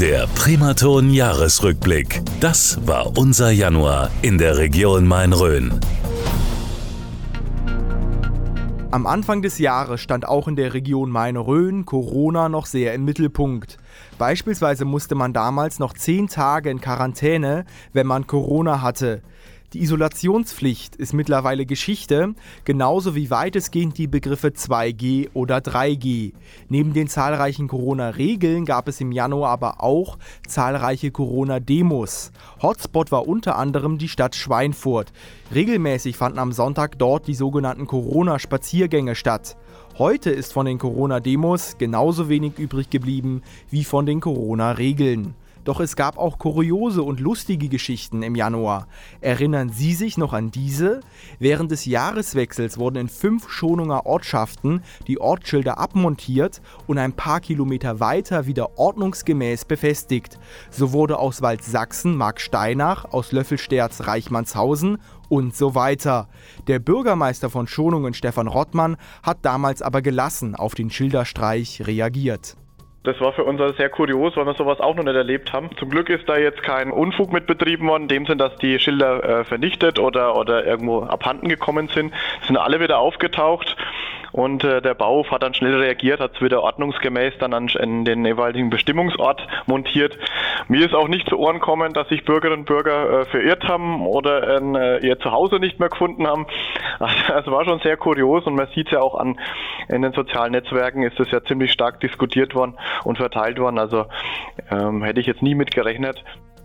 Der Primaton Jahresrückblick. Das war unser Januar in der Region Main-Rhön. Am Anfang des Jahres stand auch in der Region Main-Rhön Corona noch sehr im Mittelpunkt. Beispielsweise musste man damals noch zehn Tage in Quarantäne, wenn man Corona hatte. Die Isolationspflicht ist mittlerweile Geschichte, genauso wie weitestgehend die Begriffe 2G oder 3G. Neben den zahlreichen Corona-Regeln gab es im Januar aber auch zahlreiche Corona-Demos. Hotspot war unter anderem die Stadt Schweinfurt. Regelmäßig fanden am Sonntag dort die sogenannten Corona-Spaziergänge statt. Heute ist von den Corona-Demos genauso wenig übrig geblieben wie von den Corona-Regeln. Doch es gab auch kuriose und lustige Geschichten im Januar. Erinnern Sie sich noch an diese? Während des Jahreswechsels wurden in fünf Schonunger Ortschaften die Ortsschilder abmontiert und ein paar Kilometer weiter wieder ordnungsgemäß befestigt. So wurde aus Waldsachsen Mark Steinach, aus Löffelsterz Reichmannshausen und so weiter. Der Bürgermeister von Schonungen Stefan Rottmann hat damals aber gelassen auf den Schilderstreich reagiert. Das war für uns also sehr kurios, weil wir sowas auch noch nicht erlebt haben. Zum Glück ist da jetzt kein Unfug mit betrieben worden, in dem Sinn, dass die Schilder äh, vernichtet oder, oder irgendwo abhanden gekommen sind. sind alle wieder aufgetaucht und äh, der Bauhof hat dann schnell reagiert, hat es wieder ordnungsgemäß dann an, in den jeweiligen Bestimmungsort montiert. Mir ist auch nicht zu Ohren kommen, dass sich Bürgerinnen und Bürger äh, verirrt haben oder äh, ihr Zuhause nicht mehr gefunden haben. Also, es war schon sehr kurios und man sieht es ja auch an in den sozialen Netzwerken ist es ja ziemlich stark diskutiert worden und verteilt worden. Also ähm, hätte ich jetzt nie mit gerechnet.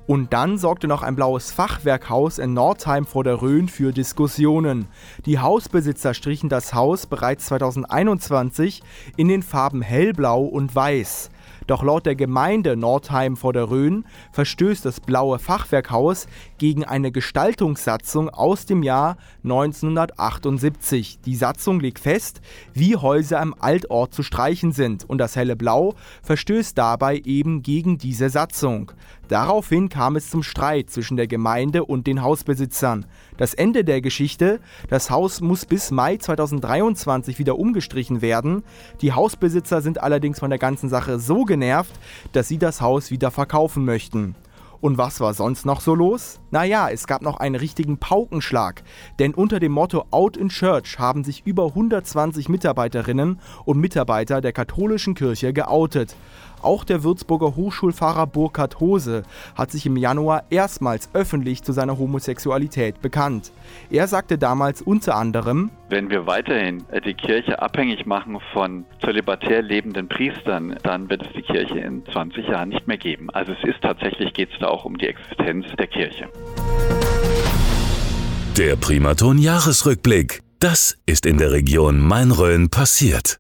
Und dann sorgte noch ein blaues Fachwerkhaus in Nordheim vor der Rhön für Diskussionen. Die Hausbesitzer strichen das Haus bereits 2021 in den Farben hellblau und weiß. Doch laut der Gemeinde Nordheim vor der Rhön verstößt das blaue Fachwerkhaus gegen eine Gestaltungssatzung aus dem Jahr 1978. Die Satzung legt fest, wie Häuser am Altort zu streichen sind und das helle Blau verstößt dabei eben gegen diese Satzung. Daraufhin kam es zum Streit zwischen der Gemeinde und den Hausbesitzern. Das Ende der Geschichte, das Haus muss bis Mai 2023 wieder umgestrichen werden. Die Hausbesitzer sind allerdings von der ganzen Sache so genervt, dass sie das Haus wieder verkaufen möchten. Und was war sonst noch so los? Naja, es gab noch einen richtigen Paukenschlag, denn unter dem Motto Out in Church haben sich über 120 Mitarbeiterinnen und Mitarbeiter der katholischen Kirche geoutet. Auch der Würzburger Hochschulfahrer Burkhard Hose hat sich im Januar erstmals öffentlich zu seiner Homosexualität bekannt. Er sagte damals unter anderem, wenn wir weiterhin die Kirche abhängig machen von zölibatär lebenden Priestern, dann wird es die Kirche in 20 Jahren nicht mehr geben. Also es ist tatsächlich, geht es da auch um die Existenz der Kirche. Der Primaton Jahresrückblick. Das ist in der Region Main-Rhön passiert.